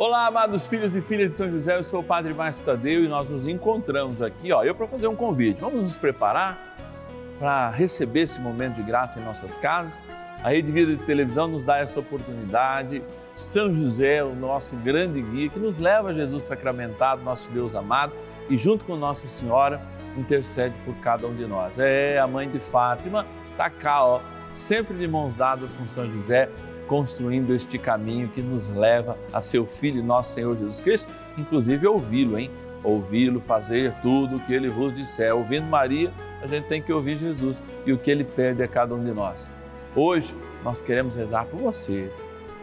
Olá, amados filhos e filhas de São José, eu sou o Padre Márcio Tadeu e nós nos encontramos aqui, ó, eu para fazer um convite. Vamos nos preparar para receber esse momento de graça em nossas casas. A Rede Vida de Televisão nos dá essa oportunidade. São José, o nosso grande guia, que nos leva a Jesus sacramentado, nosso Deus amado, e junto com Nossa Senhora, intercede por cada um de nós. É, a mãe de Fátima está cá, ó, sempre de mãos dadas com São José construindo este caminho que nos leva a seu Filho, nosso Senhor Jesus Cristo, inclusive ouvi-lo, hein? Ouvi-lo fazer tudo o que ele vos disser. Ouvindo Maria, a gente tem que ouvir Jesus e o que ele pede a cada um de nós. Hoje, nós queremos rezar por você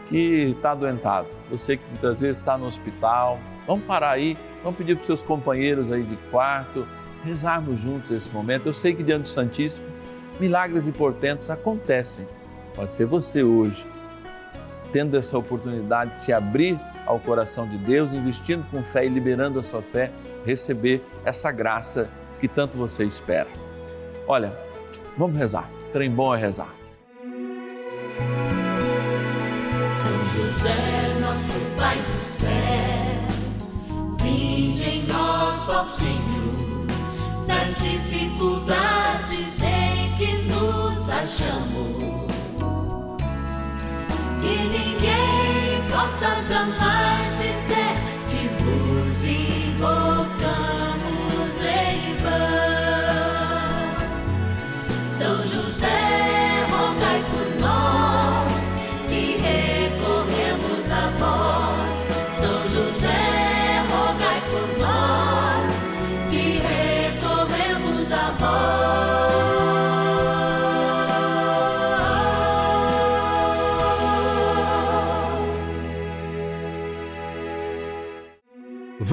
que está adoentado, você que muitas vezes está no hospital. Vamos parar aí, vamos pedir para os seus companheiros aí de quarto, rezarmos juntos esse momento. Eu sei que diante do Santíssimo, milagres e portentos acontecem. Pode ser você hoje tendo essa oportunidade de se abrir ao coração de Deus, investindo com fé e liberando a sua fé, receber essa graça que tanto você espera. Olha, vamos rezar. Trem bom é rezar. São José, nosso Pai do céu, vinde em nós, ó Senhor, nas dificuldades em que nos achamos que ninguém possa jamais dizer que vos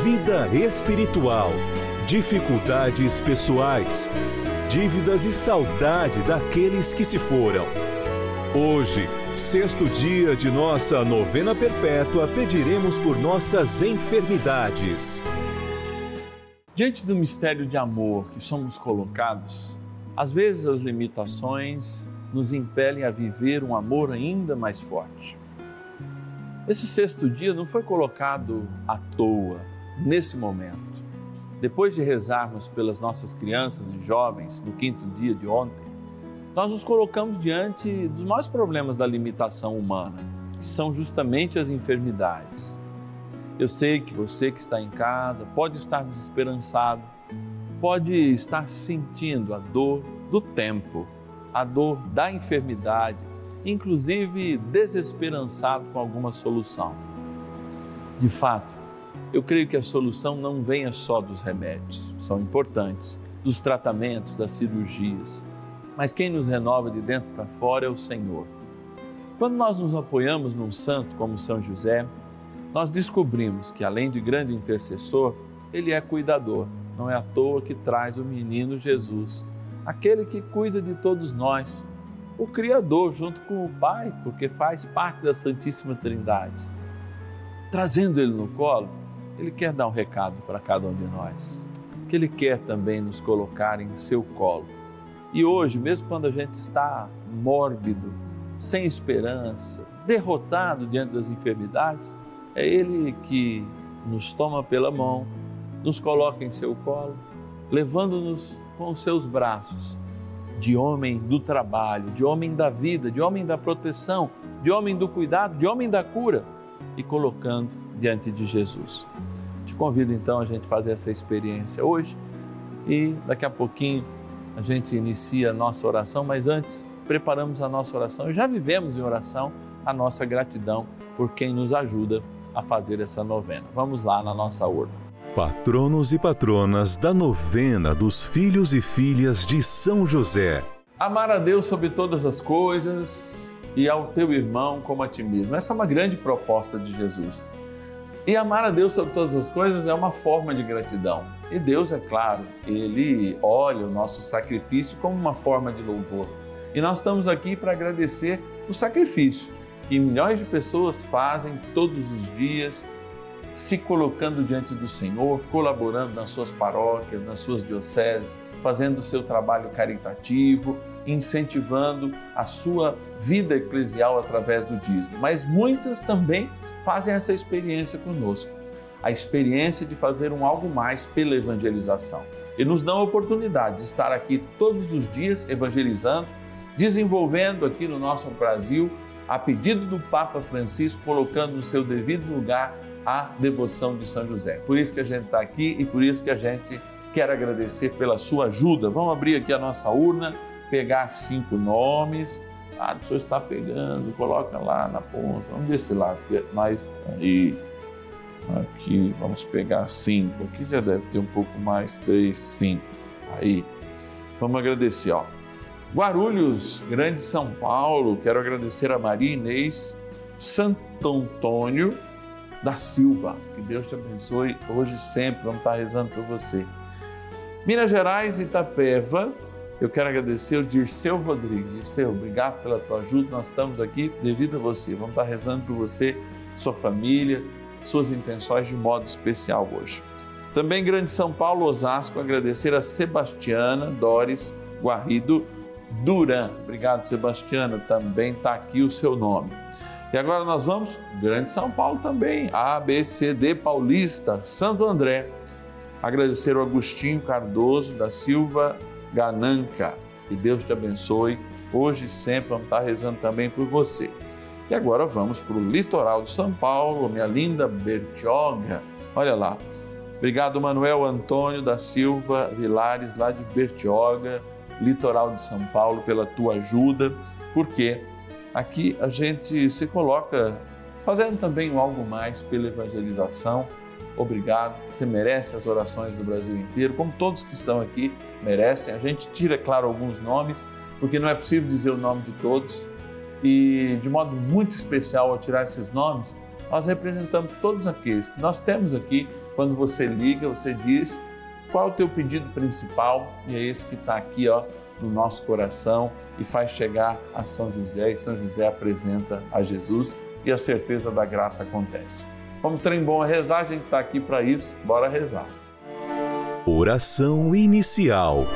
vida espiritual, dificuldades pessoais, dívidas e saudade daqueles que se foram. Hoje, sexto dia de nossa novena perpétua, pediremos por nossas enfermidades. Diante do mistério de amor que somos colocados, às vezes as limitações nos impelem a viver um amor ainda mais forte. Esse sexto dia não foi colocado à toa, nesse momento. Depois de rezarmos pelas nossas crianças e jovens no quinto dia de ontem, nós nos colocamos diante dos maiores problemas da limitação humana, que são justamente as enfermidades. Eu sei que você que está em casa pode estar desesperançado, pode estar sentindo a dor do tempo, a dor da enfermidade, inclusive desesperançado com alguma solução. De fato, eu creio que a solução não venha só dos remédios, são importantes, dos tratamentos, das cirurgias, mas quem nos renova de dentro para fora é o Senhor. Quando nós nos apoiamos num santo como São José, nós descobrimos que além de grande intercessor, ele é cuidador. Não é à toa que traz o menino Jesus, aquele que cuida de todos nós, o Criador junto com o Pai, porque faz parte da Santíssima Trindade. Trazendo ele no colo, ele quer dar um recado para cada um de nós, que ele quer também nos colocar em seu colo. E hoje, mesmo quando a gente está mórbido, sem esperança, derrotado diante das enfermidades, é ele que nos toma pela mão, nos coloca em seu colo, levando-nos com os seus braços de homem do trabalho, de homem da vida, de homem da proteção, de homem do cuidado, de homem da cura e colocando diante de Jesus. Convido então a gente fazer essa experiência hoje e daqui a pouquinho a gente inicia a nossa oração, mas antes preparamos a nossa oração e já vivemos em oração a nossa gratidão por quem nos ajuda a fazer essa novena. Vamos lá na nossa urna. Patronos e patronas da novena dos filhos e filhas de São José. Amar a Deus sobre todas as coisas e ao teu irmão como a ti mesmo. Essa é uma grande proposta de Jesus. E amar a Deus sobre todas as coisas é uma forma de gratidão. E Deus, é claro, Ele olha o nosso sacrifício como uma forma de louvor. E nós estamos aqui para agradecer o sacrifício que milhões de pessoas fazem todos os dias, se colocando diante do Senhor, colaborando nas suas paróquias, nas suas dioceses, fazendo o seu trabalho caritativo, incentivando a sua vida eclesial através do dízimo. Mas muitas também fazem essa experiência conosco, a experiência de fazer um algo mais pela evangelização. E nos dão a oportunidade de estar aqui todos os dias evangelizando, desenvolvendo aqui no nosso Brasil, a pedido do Papa Francisco, colocando no seu devido lugar a devoção de São José. Por isso que a gente está aqui e por isso que a gente quer agradecer pela sua ajuda. Vamos abrir aqui a nossa urna, pegar cinco nomes ah, o senhor está pegando, coloca lá na ponta, vamos desse lado, mais aí, aqui, vamos pegar cinco, aqui já deve ter um pouco mais, três, cinco, aí, vamos agradecer, ó. Guarulhos, Grande São Paulo, quero agradecer a Maria Inês Santo Antônio da Silva, que Deus te abençoe hoje e sempre, vamos estar rezando por você. Minas Gerais, Itapeva, eu quero agradecer o Dirceu Rodrigues. Dirceu, obrigado pela tua ajuda. Nós estamos aqui devido a você. Vamos estar rezando por você, sua família, suas intenções de modo especial hoje. Também Grande São Paulo, Osasco, agradecer a Sebastiana Doris Guarrido Duran. Obrigado, Sebastiana. Também está aqui o seu nome. E agora nós vamos, Grande São Paulo também, A, B, C, D Paulista, Santo André. Agradecer o Agostinho Cardoso da Silva Gananca. Que Deus te abençoe hoje e sempre. Vamos estar rezando também por você. E agora vamos para o litoral de São Paulo, minha linda Bertioga. Olha lá. Obrigado, Manuel Antônio da Silva Vilares, lá de Bertioga, litoral de São Paulo, pela tua ajuda, porque aqui a gente se coloca fazendo também algo mais pela evangelização obrigado. Você merece as orações do Brasil inteiro, como todos que estão aqui merecem. A gente tira, claro, alguns nomes, porque não é possível dizer o nome de todos. E de modo muito especial, ao tirar esses nomes, nós representamos todos aqueles que nós temos aqui. Quando você liga, você diz qual é o teu pedido principal e é esse que está aqui, ó, no nosso coração e faz chegar a São José e São José apresenta a Jesus e a certeza da graça acontece. Como trem bom a rezar, a gente está aqui para isso. Bora rezar. Oração inicial.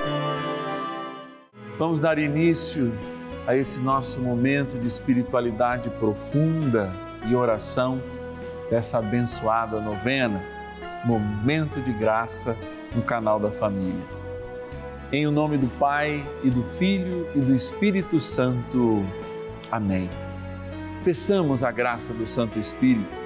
Vamos dar início a esse nosso momento de espiritualidade profunda e oração dessa abençoada novena, momento de graça no canal da família. Em o nome do Pai e do Filho e do Espírito Santo. Amém. Peçamos a graça do Santo Espírito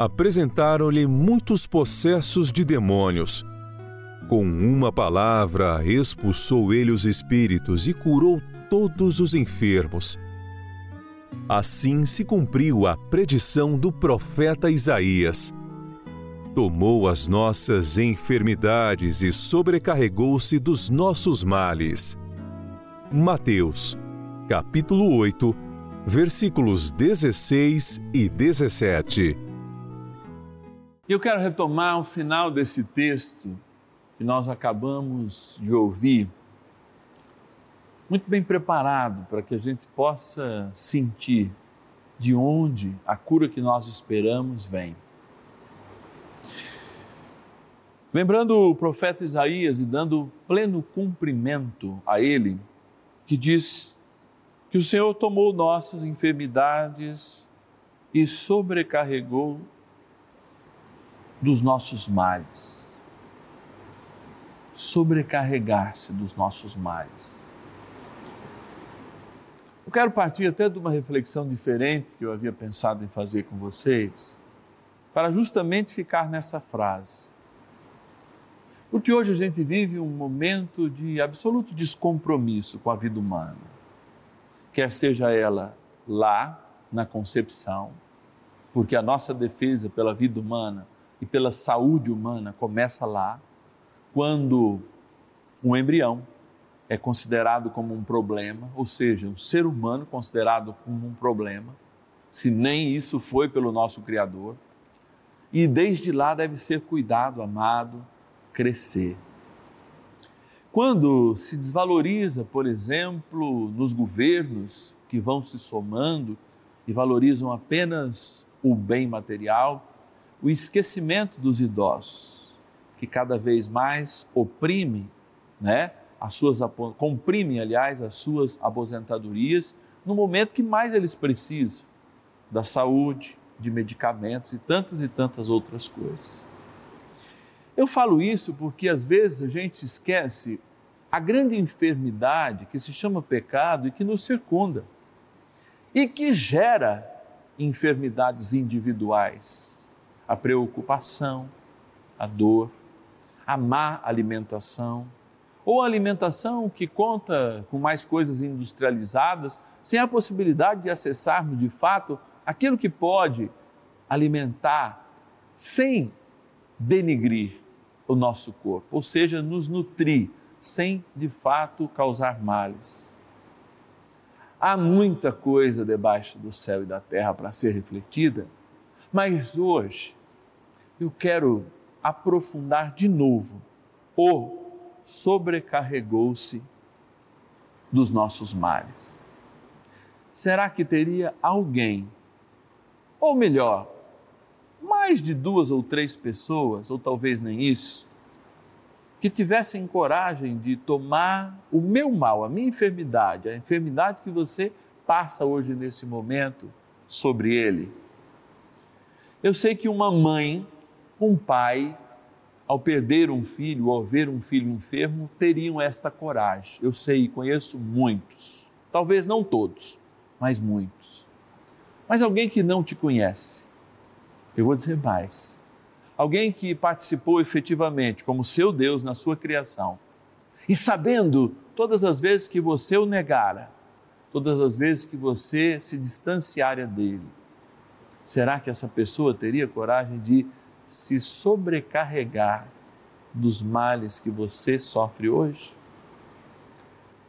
apresentaram-lhe muitos possessos de demônios. Com uma palavra, expulsou ele os espíritos e curou todos os enfermos. Assim se cumpriu a predição do profeta Isaías. Tomou as nossas enfermidades e sobrecarregou-se dos nossos males. Mateus, capítulo 8, versículos 16 e 17. Eu quero retomar o final desse texto que nós acabamos de ouvir, muito bem preparado para que a gente possa sentir de onde a cura que nós esperamos vem. Lembrando o profeta Isaías e dando pleno cumprimento a ele, que diz que o Senhor tomou nossas enfermidades e sobrecarregou dos nossos males. Sobrecarregar-se dos nossos males. Eu quero partir até de uma reflexão diferente que eu havia pensado em fazer com vocês, para justamente ficar nessa frase. Porque hoje a gente vive um momento de absoluto descompromisso com a vida humana. Quer seja ela lá na concepção, porque a nossa defesa pela vida humana e pela saúde humana começa lá, quando um embrião é considerado como um problema, ou seja, um ser humano considerado como um problema, se nem isso foi pelo nosso Criador. E desde lá deve ser cuidado, amado, crescer. Quando se desvaloriza, por exemplo, nos governos que vão se somando e valorizam apenas o bem material, o esquecimento dos idosos, que cada vez mais oprime, né, as suas comprime, aliás, as suas aposentadorias no momento que mais eles precisam da saúde, de medicamentos e tantas e tantas outras coisas. Eu falo isso porque às vezes a gente esquece a grande enfermidade que se chama pecado e que nos circunda e que gera enfermidades individuais a preocupação, a dor, a má alimentação, ou a alimentação que conta com mais coisas industrializadas, sem a possibilidade de acessarmos de fato aquilo que pode alimentar sem denigrir o nosso corpo, ou seja, nos nutrir sem de fato causar males. Há muita coisa debaixo do céu e da terra para ser refletida, mas hoje eu quero aprofundar de novo o sobrecarregou-se dos nossos males. Será que teria alguém, ou melhor, mais de duas ou três pessoas, ou talvez nem isso, que tivessem coragem de tomar o meu mal, a minha enfermidade, a enfermidade que você passa hoje nesse momento sobre ele? Eu sei que uma mãe um pai, ao perder um filho ao ver um filho enfermo, teriam esta coragem. Eu sei, conheço muitos, talvez não todos, mas muitos. Mas alguém que não te conhece, eu vou dizer mais. Alguém que participou efetivamente como seu Deus na sua criação e sabendo todas as vezes que você o negara, todas as vezes que você se distanciara dele, será que essa pessoa teria coragem de se sobrecarregar dos males que você sofre hoje?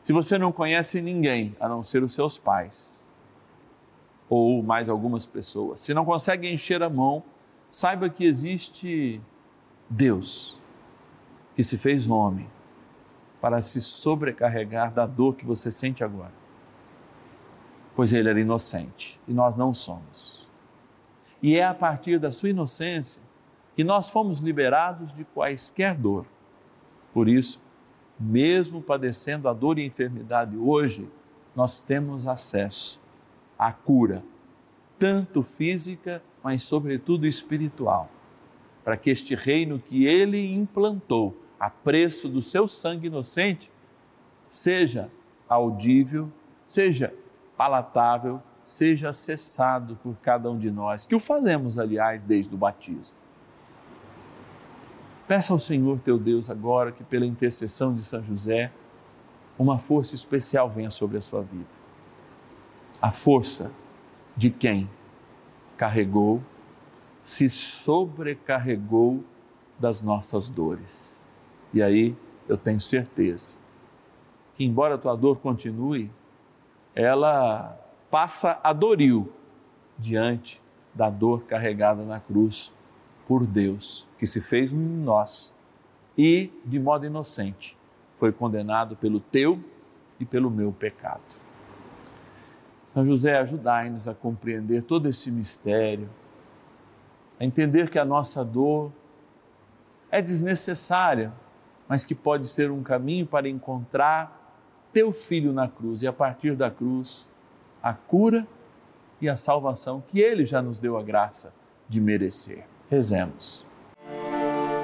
Se você não conhece ninguém a não ser os seus pais, ou mais algumas pessoas, se não consegue encher a mão, saiba que existe Deus que se fez homem para se sobrecarregar da dor que você sente agora. Pois ele era inocente e nós não somos. E é a partir da sua inocência que nós fomos liberados de quaisquer dor. Por isso, mesmo padecendo a dor e a enfermidade hoje, nós temos acesso à cura tanto física, mas sobretudo espiritual, para que este reino que ele implantou a preço do seu sangue inocente seja audível, seja palatável, seja acessado por cada um de nós, que o fazemos, aliás, desde o batismo. Peça ao Senhor teu Deus agora que, pela intercessão de São José, uma força especial venha sobre a sua vida. A força de quem carregou, se sobrecarregou das nossas dores. E aí eu tenho certeza que, embora a tua dor continue, ela passa a doril diante da dor carregada na cruz por Deus, que se fez um em nós e, de modo inocente, foi condenado pelo teu e pelo meu pecado. São José, ajudai-nos a compreender todo esse mistério, a entender que a nossa dor é desnecessária, mas que pode ser um caminho para encontrar teu filho na cruz e a partir da cruz a cura e a salvação que ele já nos deu a graça de merecer. Rezemos.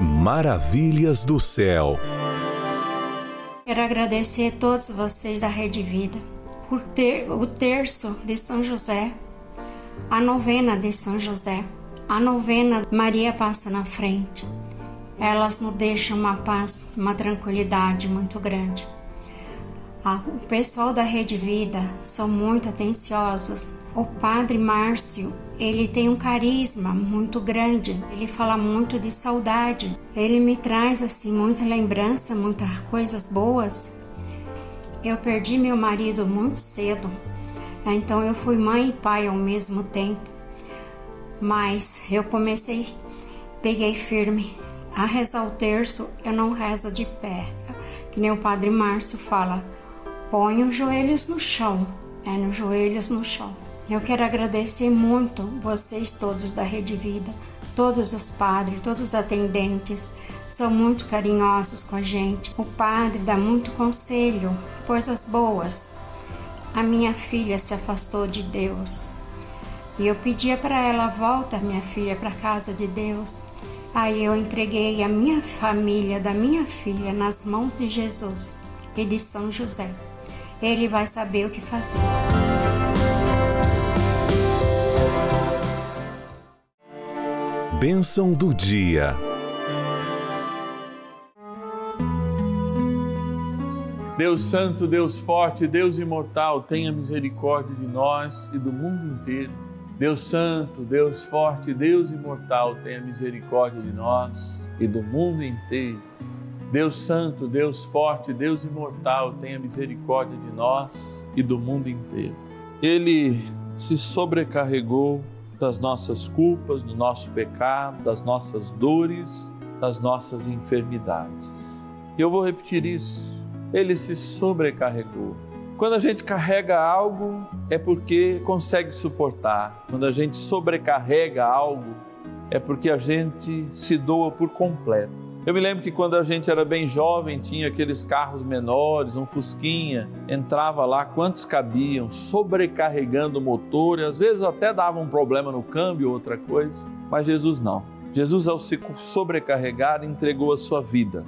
Maravilhas do céu. Quero agradecer a todos vocês da Rede Vida por ter o terço de São José, a novena de São José, a novena Maria passa na frente. Elas nos deixam uma paz, uma tranquilidade muito grande. O pessoal da Rede Vida são muito atenciosos. O Padre Márcio, ele tem um carisma muito grande. Ele fala muito de saudade. Ele me traz assim muita lembrança, muitas coisas boas. Eu perdi meu marido muito cedo. Então eu fui mãe e pai ao mesmo tempo. Mas eu comecei, peguei firme a rezar o terço, eu não rezo de pé. Que nem o Padre Márcio fala, Põe os joelhos no chão, é nos joelhos no chão. Eu quero agradecer muito vocês todos da Rede Vida, todos os padres, todos os atendentes, são muito carinhosos com a gente. O padre dá muito conselho, coisas boas. A minha filha se afastou de Deus e eu pedia para ela volta minha filha para casa de Deus. Aí eu entreguei a minha família da minha filha nas mãos de Jesus e de São José ele vai saber o que fazer. Bênção do dia. Deus Santo, Deus Forte, Deus Imortal, tenha misericórdia de nós e do mundo inteiro. Deus Santo, Deus Forte, Deus Imortal, tenha misericórdia de nós e do mundo inteiro. Deus Santo, Deus Forte, Deus Imortal, tenha misericórdia de nós e do mundo inteiro. Ele se sobrecarregou das nossas culpas, do nosso pecado, das nossas dores, das nossas enfermidades. Eu vou repetir isso. Ele se sobrecarregou. Quando a gente carrega algo, é porque consegue suportar. Quando a gente sobrecarrega algo, é porque a gente se doa por completo. Eu me lembro que quando a gente era bem jovem, tinha aqueles carros menores, um Fusquinha, entrava lá, quantos cabiam, sobrecarregando o motor, e às vezes até dava um problema no câmbio, outra coisa, mas Jesus não. Jesus, ao se sobrecarregar, entregou a sua vida.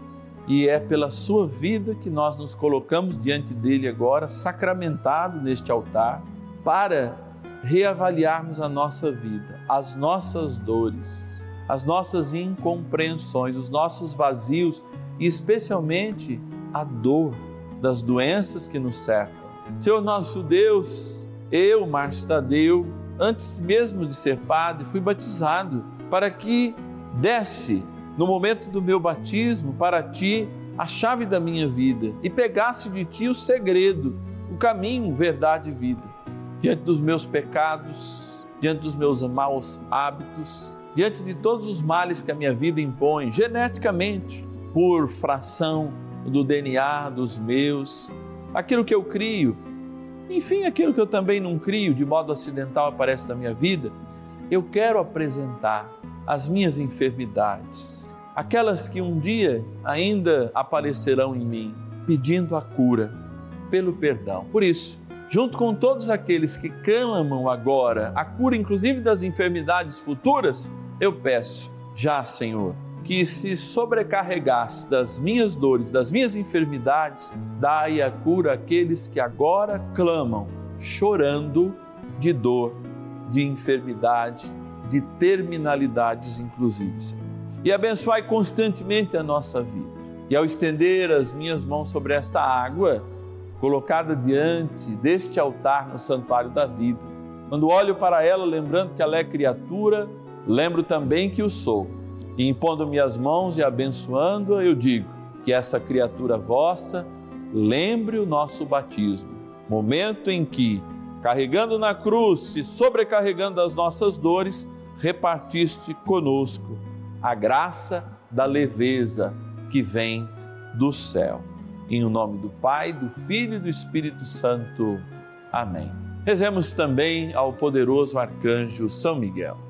E é pela sua vida que nós nos colocamos diante dele agora, sacramentado neste altar, para reavaliarmos a nossa vida, as nossas dores as nossas incompreensões, os nossos vazios e especialmente a dor das doenças que nos cercam. Senhor nosso Deus, eu, Márcio Tadeu, antes mesmo de ser padre, fui batizado para que desse no momento do meu batismo para ti a chave da minha vida e pegasse de ti o segredo, o caminho, verdade e vida. Diante dos meus pecados, diante dos meus maus hábitos, diante de todos os males que a minha vida impõe, geneticamente, por fração do DNA dos meus, aquilo que eu crio, enfim, aquilo que eu também não crio, de modo acidental aparece na minha vida, eu quero apresentar as minhas enfermidades, aquelas que um dia ainda aparecerão em mim, pedindo a cura, pelo perdão. Por isso, junto com todos aqueles que clamam agora a cura, inclusive das enfermidades futuras, eu peço já, Senhor, que se sobrecarregasse das minhas dores, das minhas enfermidades, dai a cura àqueles que agora clamam, chorando de dor, de enfermidade, de terminalidades, inclusive. Senhor. E abençoai constantemente a nossa vida. E ao estender as minhas mãos sobre esta água, colocada diante deste altar no santuário da vida, quando olho para ela, lembrando que ela é criatura, Lembro também que o sou, e impondo-me as mãos e abençoando-a, eu digo que essa criatura vossa lembre o nosso batismo, momento em que, carregando na cruz e sobrecarregando as nossas dores, repartiste conosco a graça da leveza que vem do céu. Em nome do Pai, do Filho e do Espírito Santo. Amém. Rezemos também ao poderoso arcanjo São Miguel.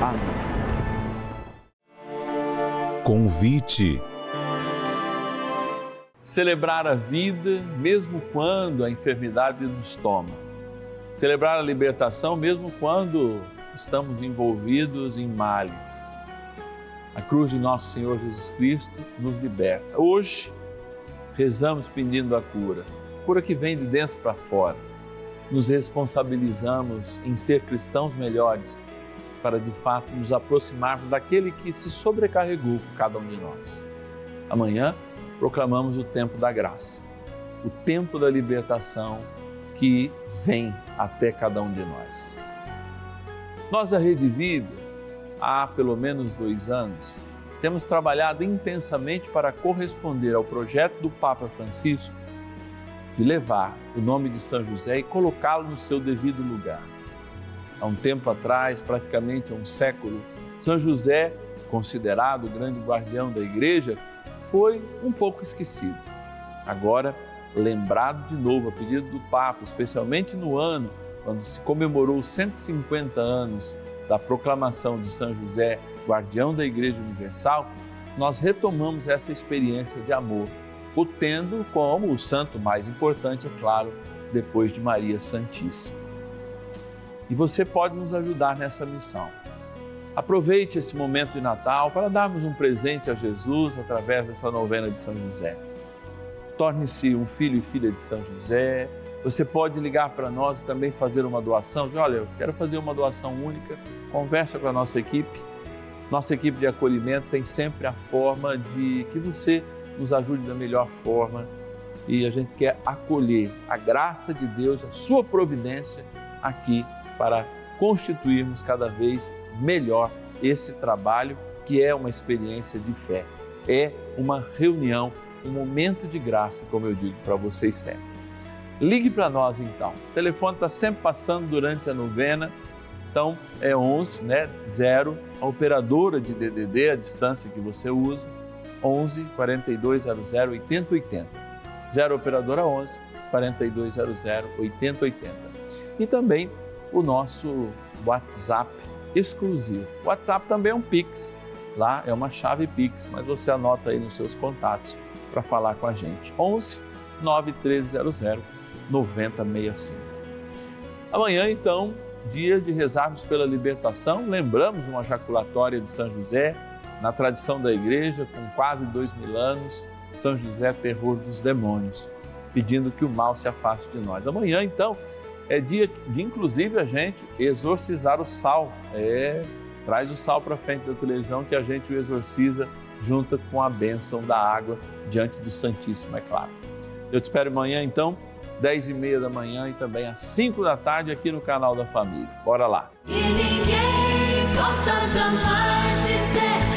Amém. Convite. Celebrar a vida mesmo quando a enfermidade nos toma. Celebrar a libertação mesmo quando estamos envolvidos em males. A cruz de nosso Senhor Jesus Cristo nos liberta. Hoje, rezamos pedindo a cura, cura que vem de dentro para fora. Nos responsabilizamos em ser cristãos melhores para de fato nos aproximarmos daquele que se sobrecarregou cada um de nós. Amanhã proclamamos o tempo da graça, o tempo da libertação que vem até cada um de nós. Nós da Rede Vida, há pelo menos dois anos, temos trabalhado intensamente para corresponder ao projeto do Papa Francisco de levar o nome de São José e colocá-lo no seu devido lugar há um tempo atrás, praticamente há um século, São José, considerado o grande guardião da igreja, foi um pouco esquecido. Agora, lembrado de novo a pedido do Papa, especialmente no ano quando se comemorou os 150 anos da proclamação de São José, guardião da Igreja Universal, nós retomamos essa experiência de amor, o tendo como o santo mais importante, é claro, depois de Maria Santíssima. E você pode nos ajudar nessa missão. Aproveite esse momento de Natal para darmos um presente a Jesus através dessa novena de São José. Torne-se um filho e filha de São José. Você pode ligar para nós e também fazer uma doação. Olha, eu quero fazer uma doação única. Conversa com a nossa equipe. Nossa equipe de acolhimento tem sempre a forma de que você nos ajude da melhor forma e a gente quer acolher a graça de Deus, a sua providência aqui para constituirmos cada vez melhor esse trabalho que é uma experiência de fé. É uma reunião, um momento de graça, como eu digo para vocês sempre. Ligue para nós então. O telefone está sempre passando durante a novena. Então é 11, né? 0, a operadora de DDD, a distância que você usa, 11 4200 8080. 0 operadora 11 4200 8080. E também o nosso WhatsApp exclusivo. O WhatsApp também é um Pix, lá é uma chave Pix, mas você anota aí nos seus contatos para falar com a gente. 11 9300 9065. Amanhã, então, dia de rezarmos pela libertação, lembramos uma jaculatória de São José, na tradição da igreja, com quase dois mil anos, São José, terror dos demônios, pedindo que o mal se afaste de nós. Amanhã, então, é dia de, inclusive, a gente exorcizar o sal. É, traz o sal para frente da televisão que a gente o exorciza junto com a bênção da água diante do Santíssimo, é claro. Eu te espero amanhã, então, 10 e meia da manhã e também às 5 da tarde aqui no canal da Família. Bora lá! E ninguém possa jamais dizer